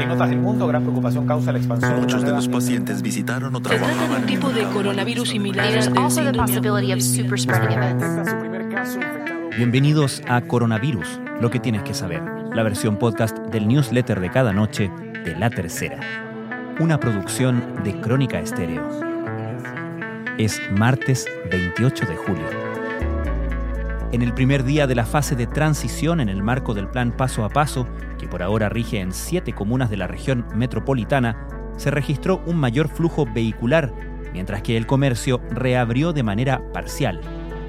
En notas del mundo, gran preocupación causa la expansión. Muchos de los pacientes visitaron o Se trata de trabajaban un en tipo de coronavirus similar. Bienvenidos a Coronavirus, lo que tienes que saber, la versión podcast del newsletter de cada noche de La Tercera, una producción de Crónica Estéreo. Es martes 28 de julio. En el primer día de la fase de transición en el marco del plan Paso a Paso, que por ahora rige en siete comunas de la región metropolitana, se registró un mayor flujo vehicular, mientras que el comercio reabrió de manera parcial.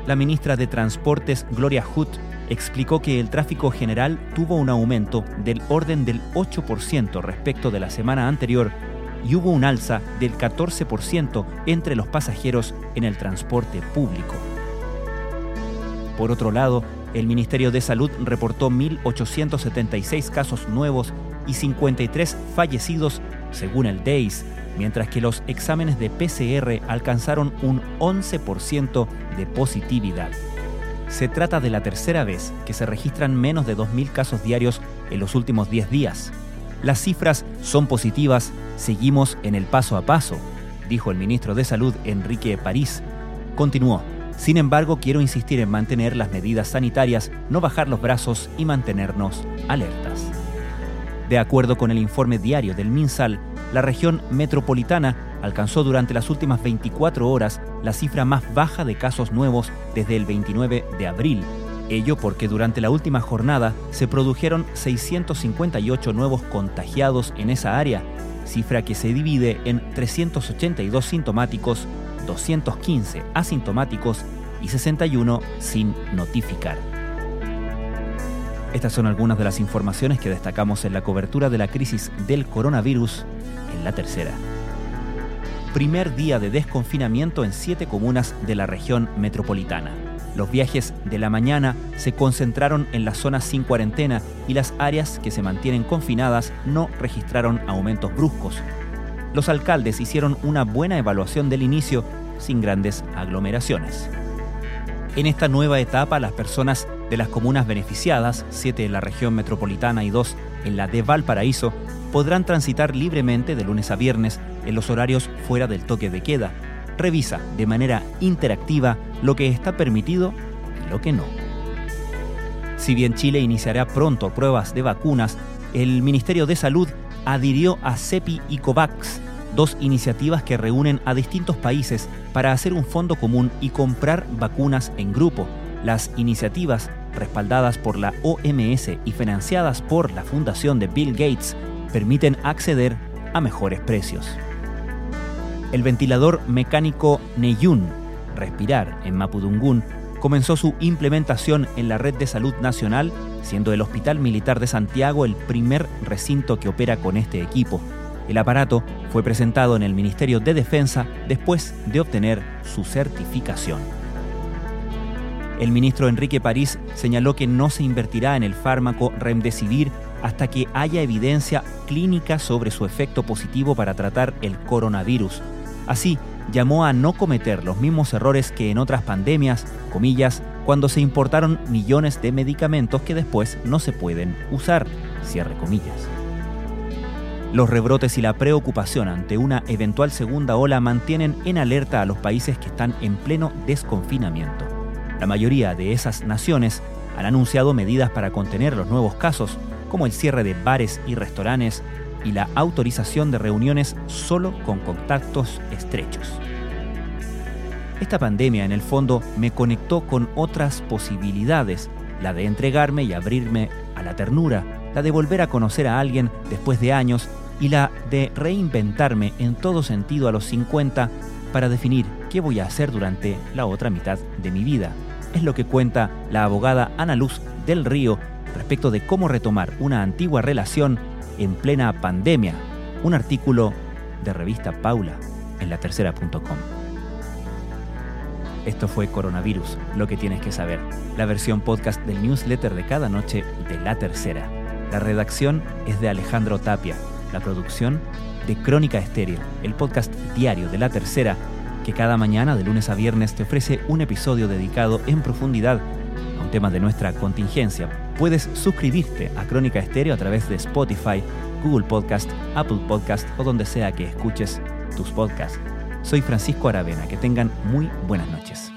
La ministra de Transportes, Gloria Hood, explicó que el tráfico general tuvo un aumento del orden del 8% respecto de la semana anterior y hubo un alza del 14% entre los pasajeros en el transporte público. Por otro lado, el Ministerio de Salud reportó 1.876 casos nuevos y 53 fallecidos, según el DEIS, mientras que los exámenes de PCR alcanzaron un 11% de positividad. Se trata de la tercera vez que se registran menos de 2.000 casos diarios en los últimos 10 días. Las cifras son positivas, seguimos en el paso a paso, dijo el ministro de Salud Enrique París. Continuó. Sin embargo, quiero insistir en mantener las medidas sanitarias, no bajar los brazos y mantenernos alertas. De acuerdo con el informe diario del MinSal, la región metropolitana alcanzó durante las últimas 24 horas la cifra más baja de casos nuevos desde el 29 de abril. Ello porque durante la última jornada se produjeron 658 nuevos contagiados en esa área, cifra que se divide en 382 sintomáticos, 215 asintomáticos y 61 sin notificar. Estas son algunas de las informaciones que destacamos en la cobertura de la crisis del coronavirus en la tercera. Primer día de desconfinamiento en siete comunas de la región metropolitana. Los viajes de la mañana se concentraron en las zonas sin cuarentena y las áreas que se mantienen confinadas no registraron aumentos bruscos. Los alcaldes hicieron una buena evaluación del inicio sin grandes aglomeraciones. En esta nueva etapa, las personas de las comunas beneficiadas, siete en la región metropolitana y dos en la de Valparaíso, podrán transitar libremente de lunes a viernes en los horarios fuera del toque de queda. Revisa de manera interactiva lo que está permitido y lo que no. Si bien Chile iniciará pronto pruebas de vacunas, el Ministerio de Salud adhirió a CEPI y COVAX, dos iniciativas que reúnen a distintos países para hacer un fondo común y comprar vacunas en grupo. Las iniciativas, respaldadas por la OMS y financiadas por la Fundación de Bill Gates, permiten acceder a mejores precios. El ventilador mecánico Neyun, Respirar, en Mapudungún, comenzó su implementación en la red de salud nacional, siendo el Hospital Militar de Santiago el primer recinto que opera con este equipo. El aparato fue presentado en el Ministerio de Defensa después de obtener su certificación. El ministro Enrique París señaló que no se invertirá en el fármaco Remdesivir hasta que haya evidencia clínica sobre su efecto positivo para tratar el coronavirus. Así, llamó a no cometer los mismos errores que en otras pandemias, comillas, cuando se importaron millones de medicamentos que después no se pueden usar, cierre comillas. Los rebrotes y la preocupación ante una eventual segunda ola mantienen en alerta a los países que están en pleno desconfinamiento. La mayoría de esas naciones han anunciado medidas para contener los nuevos casos, como el cierre de bares y restaurantes y la autorización de reuniones solo con contactos estrechos. Esta pandemia en el fondo me conectó con otras posibilidades, la de entregarme y abrirme a la ternura, la de volver a conocer a alguien después de años y la de reinventarme en todo sentido a los 50 para definir qué voy a hacer durante la otra mitad de mi vida. Es lo que cuenta la abogada Ana Luz del Río respecto de cómo retomar una antigua relación en plena pandemia. Un artículo de revista Paula en la tercera.com. Esto fue Coronavirus, lo que tienes que saber, la versión podcast del newsletter de cada noche de La Tercera. La redacción es de Alejandro Tapia, la producción de Crónica Estéreo, el podcast diario de La Tercera, que cada mañana de lunes a viernes te ofrece un episodio dedicado en profundidad a un tema de nuestra contingencia Puedes suscribirte a Crónica Estéreo a través de Spotify, Google Podcast, Apple Podcast o donde sea que escuches tus podcasts. Soy Francisco Aravena, que tengan muy buenas noches.